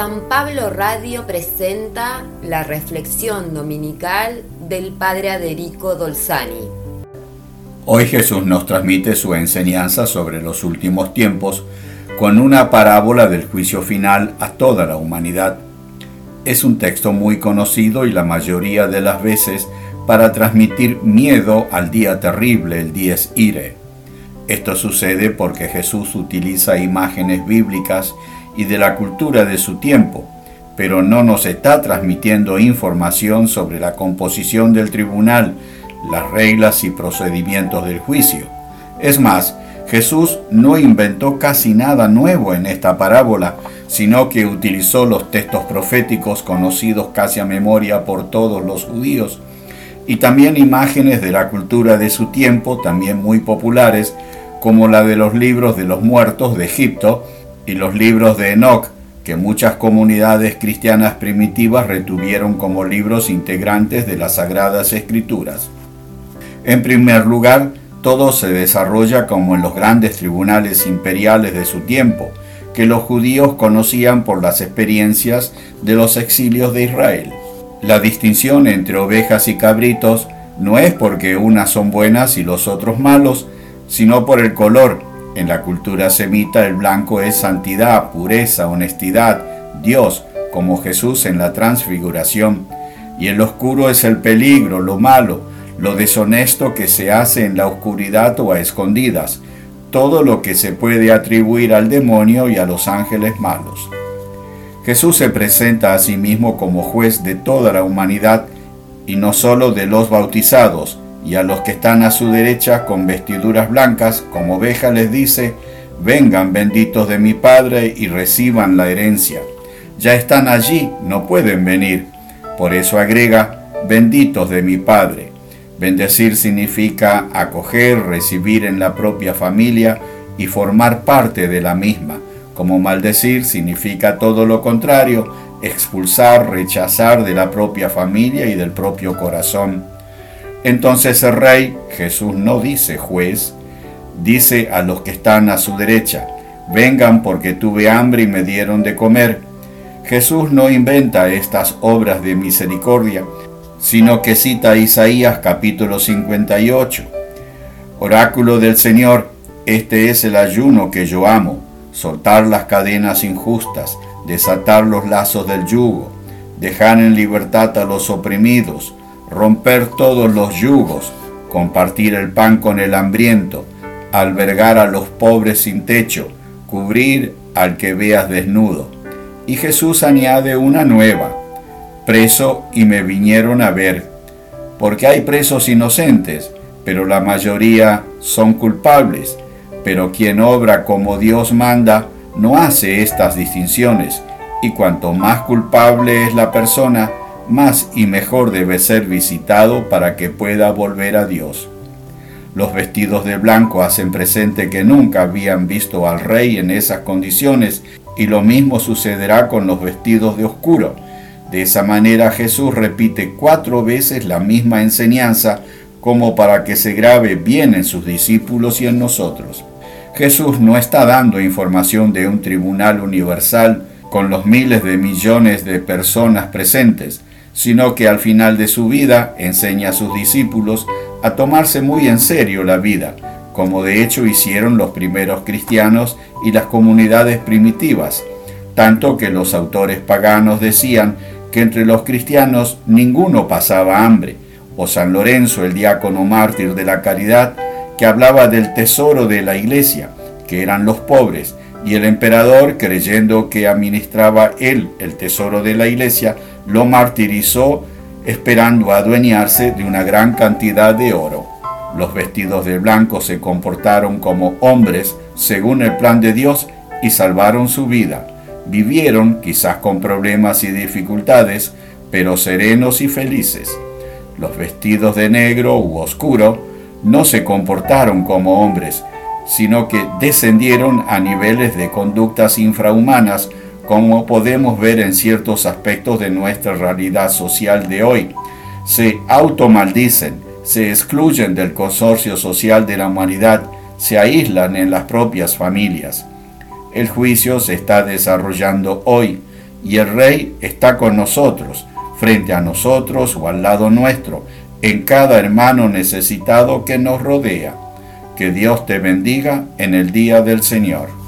San Pablo Radio presenta la reflexión dominical del Padre Aderico Dolzani. Hoy Jesús nos transmite su enseñanza sobre los últimos tiempos con una parábola del juicio final a toda la humanidad. Es un texto muy conocido y la mayoría de las veces para transmitir miedo al día terrible, el dies ire. Esto sucede porque Jesús utiliza imágenes bíblicas y de la cultura de su tiempo, pero no nos está transmitiendo información sobre la composición del tribunal, las reglas y procedimientos del juicio. Es más, Jesús no inventó casi nada nuevo en esta parábola, sino que utilizó los textos proféticos conocidos casi a memoria por todos los judíos, y también imágenes de la cultura de su tiempo, también muy populares, como la de los libros de los muertos de Egipto y los libros de Enoch, que muchas comunidades cristianas primitivas retuvieron como libros integrantes de las Sagradas Escrituras. En primer lugar, todo se desarrolla como en los grandes tribunales imperiales de su tiempo, que los judíos conocían por las experiencias de los exilios de Israel. La distinción entre ovejas y cabritos no es porque unas son buenas y los otros malos, sino por el color. En la cultura semita el blanco es santidad, pureza, honestidad, Dios, como Jesús en la transfiguración. Y el oscuro es el peligro, lo malo, lo deshonesto que se hace en la oscuridad o a escondidas, todo lo que se puede atribuir al demonio y a los ángeles malos. Jesús se presenta a sí mismo como juez de toda la humanidad y no sólo de los bautizados, y a los que están a su derecha con vestiduras blancas, como oveja les dice, vengan benditos de mi Padre y reciban la herencia. Ya están allí, no pueden venir. Por eso agrega, benditos de mi Padre. Bendecir significa acoger, recibir en la propia familia y formar parte de la misma. Como maldecir significa todo lo contrario, expulsar, rechazar de la propia familia y del propio corazón. Entonces el rey, Jesús no dice juez, dice a los que están a su derecha, vengan porque tuve hambre y me dieron de comer. Jesús no inventa estas obras de misericordia, sino que cita Isaías capítulo 58. Oráculo del Señor, este es el ayuno que yo amo, soltar las cadenas injustas, desatar los lazos del yugo, dejar en libertad a los oprimidos, romper todos los yugos, compartir el pan con el hambriento, albergar a los pobres sin techo, cubrir al que veas desnudo. Y Jesús añade una nueva, preso y me vinieron a ver, porque hay presos inocentes, pero la mayoría son culpables, pero quien obra como Dios manda no hace estas distinciones, y cuanto más culpable es la persona, más y mejor debe ser visitado para que pueda volver a Dios. Los vestidos de blanco hacen presente que nunca habían visto al rey en esas condiciones y lo mismo sucederá con los vestidos de oscuro. De esa manera Jesús repite cuatro veces la misma enseñanza como para que se grabe bien en sus discípulos y en nosotros. Jesús no está dando información de un tribunal universal con los miles de millones de personas presentes, sino que al final de su vida enseña a sus discípulos a tomarse muy en serio la vida, como de hecho hicieron los primeros cristianos y las comunidades primitivas, tanto que los autores paganos decían que entre los cristianos ninguno pasaba hambre, o San Lorenzo, el diácono mártir de la caridad, que hablaba del tesoro de la iglesia, que eran los pobres, y el emperador, creyendo que administraba él el tesoro de la iglesia, lo martirizó esperando adueñarse de una gran cantidad de oro. Los vestidos de blanco se comportaron como hombres según el plan de Dios y salvaron su vida. Vivieron, quizás con problemas y dificultades, pero serenos y felices. Los vestidos de negro u oscuro no se comportaron como hombres, sino que descendieron a niveles de conductas infrahumanas, como podemos ver en ciertos aspectos de nuestra realidad social de hoy. Se automaldicen, se excluyen del consorcio social de la humanidad, se aíslan en las propias familias. El juicio se está desarrollando hoy y el Rey está con nosotros, frente a nosotros o al lado nuestro, en cada hermano necesitado que nos rodea. Que Dios te bendiga en el día del Señor.